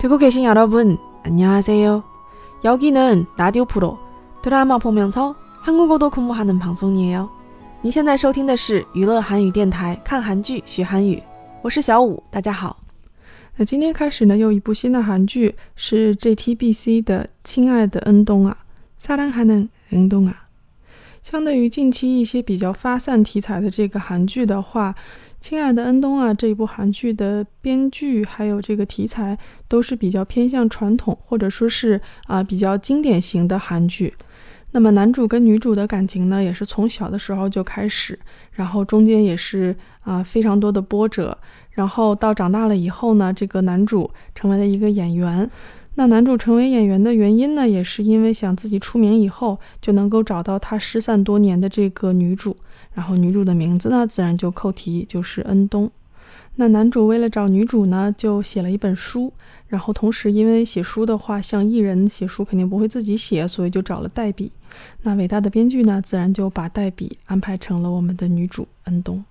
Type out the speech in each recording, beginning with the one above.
듣고 계신 여러분, 안녕하세요. 여기는 라디오 프로 드라마 보면서 한국어도 공부하는 방송이에요. 你现在收听的是娱乐韩语电台，看韩剧学韩语，我是小五，大家好。那今天开始呢，有一部新的韩剧是 JTBC 的《亲爱的恩东啊》，사랑하는은동啊。相对于近期一些比较发散题材的这个韩剧的话， 亲爱的恩东啊，这一部韩剧的编剧还有这个题材都是比较偏向传统，或者说是啊比较经典型的韩剧。那么男主跟女主的感情呢，也是从小的时候就开始，然后中间也是啊非常多的波折，然后到长大了以后呢，这个男主成为了一个演员。那男主成为演员的原因呢，也是因为想自己出名以后就能够找到他失散多年的这个女主。然后女主的名字呢，自然就扣题，就是恩东。那男主为了找女主呢，就写了一本书。然后同时，因为写书的话，像艺人写书肯定不会自己写，所以就找了代笔。那伟大的编剧呢，自然就把代笔安排成了我们的女主恩东。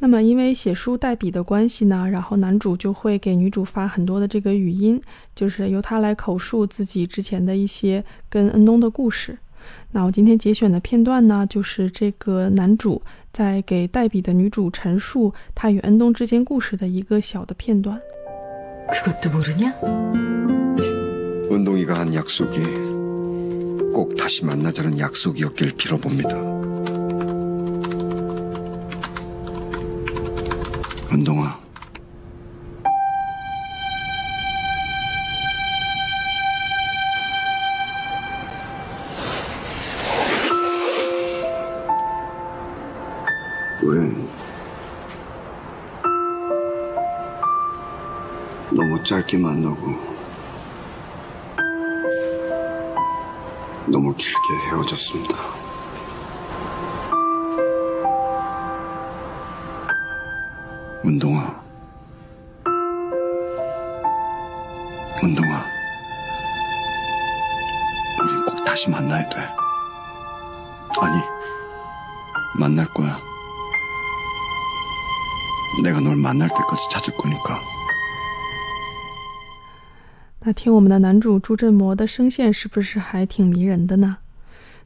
那么因为写书代笔的关系呢，然后男主就会给女主发很多的这个语音，就是由他来口述自己之前的一些跟恩东的故事。那我今天节选的片段呢，就是这个男主在给代笔的女主陈述他与恩东之间故事的一个小的片段。그것도모르냐은동이가한약속이꼭다시만나자는약속이었길빌어봅니다은동아 짧게 만나고 너무 길게 헤어졌습니다. 운동아. 운동아. 우린 꼭 다시 만나야 돼. 아니, 만날 거야. 내가 널 만날 때까지 찾을 거니까. 那听我们的男主朱振模的声线是不是还挺迷人的呢？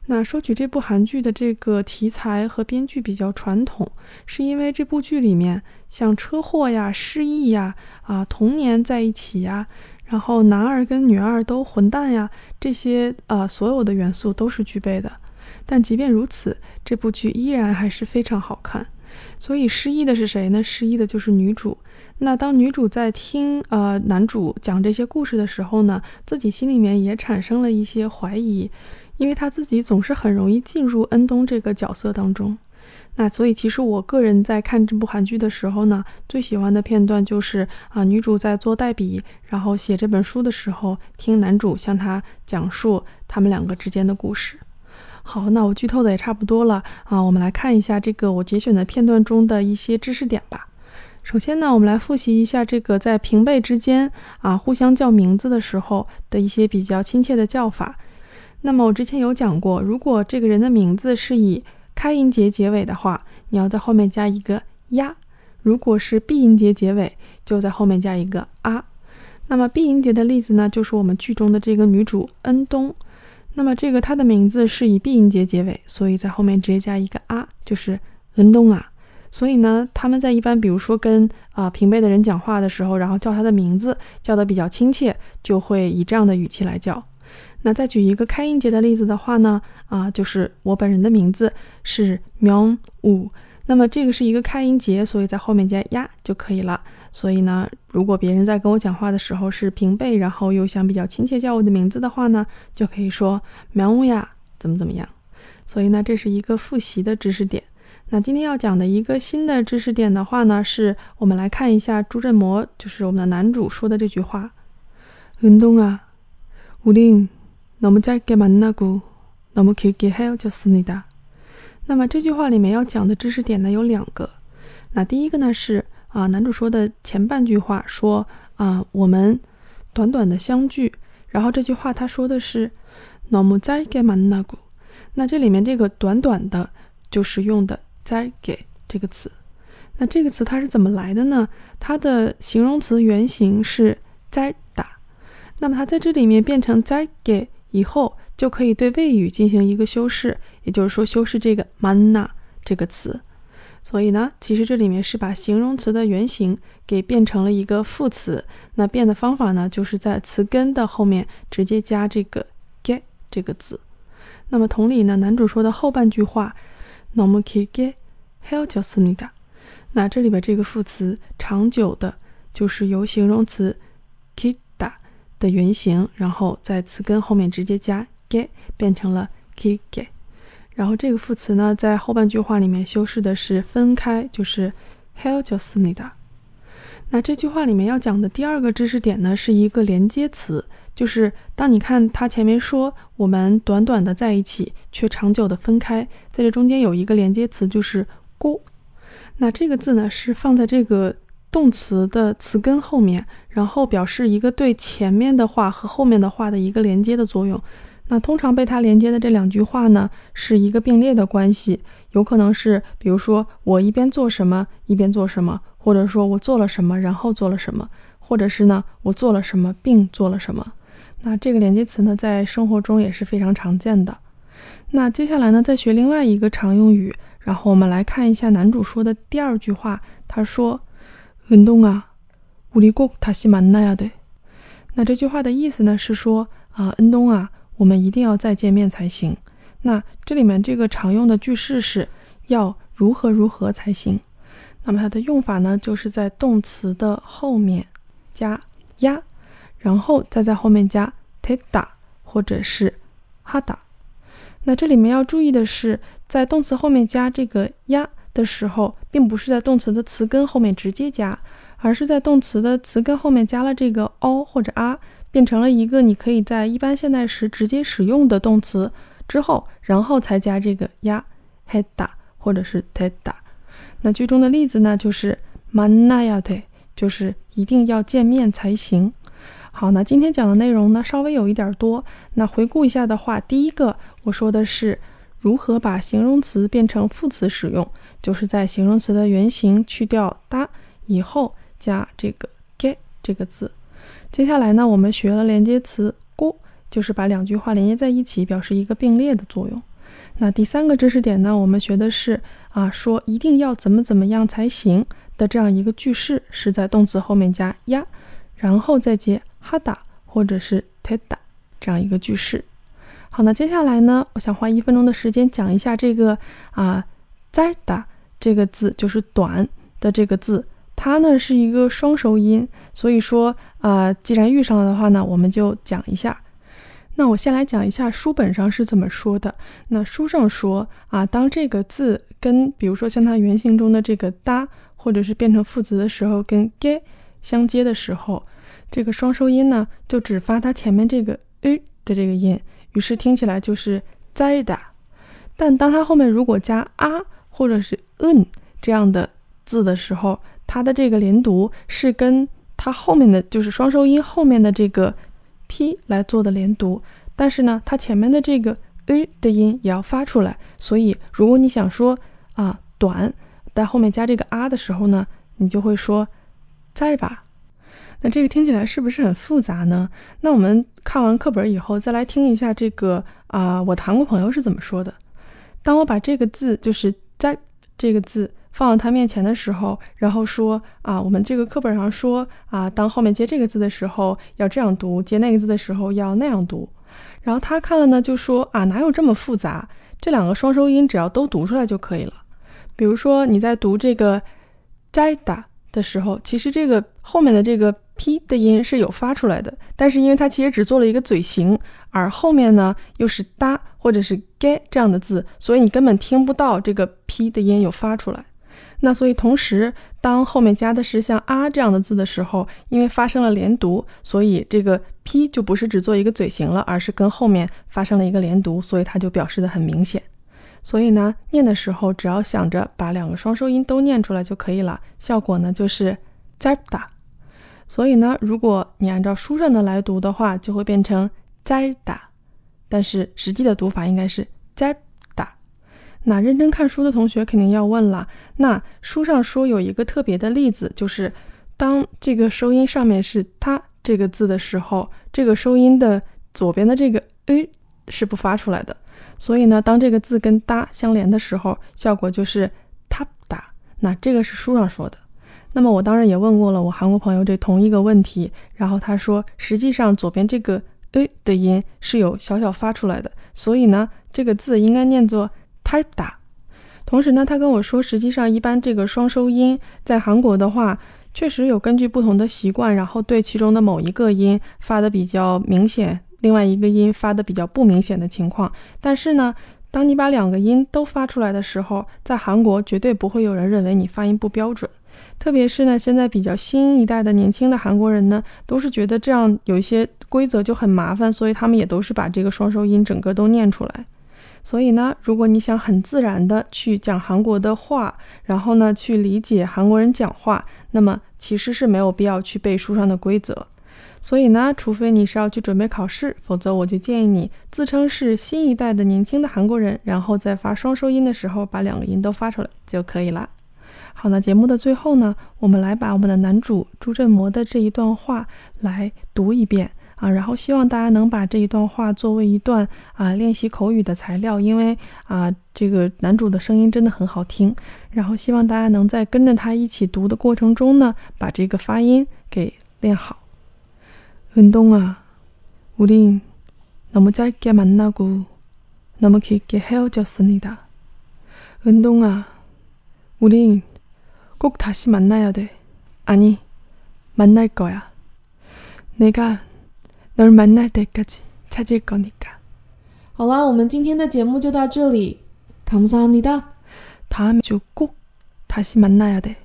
那说起这部韩剧的这个题材和编剧比较传统，是因为这部剧里面像车祸呀、失忆呀、啊童年在一起呀，然后男二跟女二都混蛋呀，这些啊所有的元素都是具备的。但即便如此，这部剧依然还是非常好看。所以失忆的是谁呢？失忆的就是女主。那当女主在听呃男主讲这些故事的时候呢，自己心里面也产生了一些怀疑，因为她自己总是很容易进入恩东这个角色当中。那所以其实我个人在看这部韩剧的时候呢，最喜欢的片段就是啊女主在做代笔，然后写这本书的时候，听男主向她讲述他们两个之间的故事。好，那我剧透的也差不多了啊，我们来看一下这个我节选的片段中的一些知识点吧。首先呢，我们来复习一下这个在平辈之间啊互相叫名字的时候的一些比较亲切的叫法。那么我之前有讲过，如果这个人的名字是以开音节结尾的话，你要在后面加一个呀；如果是闭音节结尾，就在后面加一个啊。那么闭音节的例子呢，就是我们剧中的这个女主恩东。那么这个它的名字是以闭音节结尾，所以在后面直接加一个啊，就是恩东啊。所以呢，他们在一般比如说跟啊平辈的人讲话的时候，然后叫他的名字叫的比较亲切，就会以这样的语气来叫。那再举一个开音节的例子的话呢，啊，就是我本人的名字是명우 那么这个是一个开音节，所以在后面加呀就可以了。所以呢，如果别人在跟我讲话的时候是平辈，然后又想比较亲切叫我的名字的话呢，就可以说명우呀，怎么怎么样。所以呢，这是一个复习的知识点。那今天要讲的一个新的知识点的话呢，是我们来看一下朱振模，就是我们的男主说的这句话：은동아우린너무짧게만나고너무길게헤어졌습니다 那么这句话里面要讲的知识点呢有两个。那第一个呢是啊，男主说的前半句话说啊，我们短短的相聚。然后这句话他说的是너무짧게만나고那这里面这个短短的，就是用的。再给这个词，那这个词它是怎么来的呢？它的形容词原型是再打， 那么它在这里面变成 zage 以后， 就可以对谓语进行一个修饰，也就是说修饰这个 manna 这个词。所以呢，其实这里面是把形容词的原型给变成了一个副词。那变的方法呢，就是在词根的后面直接加这个 get 这个字。那么同理呢，男主说的后半句话 n o m u k i g e h e l l o s n i g a 那这里边这个副词长久的，就是由形容词 kita 的原型，然后在词根后面直接加 ge 变成了길 게。 然后这个副词呢，在后半句话里面修饰的是分开，就是 hell just need。那这句话里面要讲的第二个知识点呢，是一个连接词，就是当你看它前面说我们短短的在一起，却长久的分开，在这中间有一个连接词，就是过。那这个字呢，是放在这个动词的词根后面，然后表示一个对前面的话和后面的话的一个连接的作用。那通常被它连接的这两句话呢，是一个并列的关系，有可能是，比如说我一边做什么一边做什么，或者说我做了什么然后做了什么，或者是呢我做了什么并做了什么。那这个连接词呢，在生活中也是非常常见的。那接下来呢，再学另外一个常用语，然后我们来看一下男主说的第二句话，他说：“运动啊，우리꼭다시만나야 돼。 ”那这句话的意思呢是说啊，恩东啊。 我们一定要再见面才行。那这里面这个常用的句式是要如何如何才行。那么它的用法呢，就是在动词的后面加呀，然后再在后面加 teda 或者是 hada。那这里面要注意的是，在动词后面加这个呀的时候，并不是在动词的词根后面直接加，而是在动词的词根后面加了这个 o 或者啊。变成了一个你可以在一般现在时直接使用的动词之后，然后才加这个呀，heda 或者是 teda。那句中的例子呢，就是 manayate，就是一定要见面才行。好，那今天讲的内容呢，稍微有一点多。那回顾一下的话，第一个我说的是如何把形容词变成副词使用，就是在形容词的原形去掉哒以后加这个 get 这个字。接下来呢，我们学了连接词“过”，就是把两句话连接在一起，表示一个并列的作用。那第三个知识点呢，我们学的是啊，说一定要怎么怎么样才行的这样一个句式，是在动词后面加呀，然后再接哈达或者是 teda 这样一个句式。好，那接下来呢，我想花一分钟的时间讲一下这个啊 zada 这个字，就是短的这个字。它呢是一个双收音，所以说啊，既然遇上了的话呢，我们就讲一下。那我先来讲一下书本上是怎么说的。那书上说啊，当这个字跟比如说像它原型中的这个哒，或者是变成副词的时候，跟 ge 相接的时候，这个双收音呢就只发它前面这个 u 的这个音，于是听起来就是 z a d。但当它后面如果加啊或者是 un 这样的字的时候，它的这个连读是跟它后面的就是双收音后面的这个 p 来做的连读，但是呢，它前面的这个 a 的音也要发出来。所以，如果你想说啊短，在后面加这个 r 的时候呢，你就会说在吧。那这个听起来是不是很复杂呢？那我们看完课本以后，再来听一下这个啊，我谈过朋友是怎么说的。当我把这个字就是在这个字。放到他面前的时候，然后说啊，我们这个课本上说啊，当后面接这个字的时候要这样读，接那个字的时候要那样读。然后他看了呢，就说啊，哪有这么复杂？这两个双收音只要都读出来就可以了。比如说你在读这个在打的时候，其实这个后面的这个 p 的音是有发出来的，但是因为它其实只做了一个嘴型，而后面呢又是哒或者是 ge 这样的字，所以你根本听不到这个 p 的音有发出来。那所以，同时当后面加的是像啊这样的字的时候，因为发生了连读，所以这个 p 就不是只做一个嘴型了，而是跟后面发生了一个连读，所以它就表示的很明显。所以呢，念的时候只要想着把两个双收音都念出来就可以了，效果呢就是 zada。所以呢，如果你按照书上的来读的话，就会变成 zada，但是实际的读法应该是 z。那认真看书的同学肯定要问了，那书上说有一个特别的例子，就是当这个收音上面是它这个字的时候，这个收音的左边的这个 “a” 是不发出来的。所以呢，当这个字跟哒相连的时候，效果就是他哒。那这个是书上说的。那么我当然也问过了我韩国朋友这同一个问题，然后他说，实际上左边这个 “a” 的音是有小小发出来的，所以呢，这个字应该念作他打。同时呢，他跟我说，实际上一般这个双收音在韩国的话，确实有根据不同的习惯，然后对其中的某一个音发的比较明显。另外一个音发的比较不明显的情况，但是呢，当你把两个音都发出来的时候，在韩国绝对不会有人认为你发音不标准。特别是呢，现在比较新一代的年轻的韩国人呢，都是觉得这样有一些规则就很麻烦，所以他们也都是把这个双收音整个都念出来。所以呢，如果你想很自然的去讲韩国的话，然后呢去理解韩国人讲话，那么其实是没有必要去背书上的规则。所以呢，除非你是要去准备考试，否则我就建议你自称是新一代的年轻的韩国人，然后在发双收音的时候把两个音都发出来就可以了。好，那节目的最后呢，我们来把我们的男主朱振模的这一段话来读一遍啊，然后希望大家能把这一段话作为一段啊练习口语的材料，因为啊这个男主的声音真的很好听，然后希望大家能在跟着他一起读的过程中呢，把这个发音给练好。 은동아, 우린 너무 짧게 만나고 너무 길게 헤어졌습니다. 은동아, 우린 꼭 다시 만나야 돼. 아니, 만날 거야. 내가 널 만날 때까지 찾을 거니까. 好啦，我们今天的节目就到这里，감사합니다. 다음 주 꼭 다시 만나야 돼.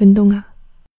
은동아.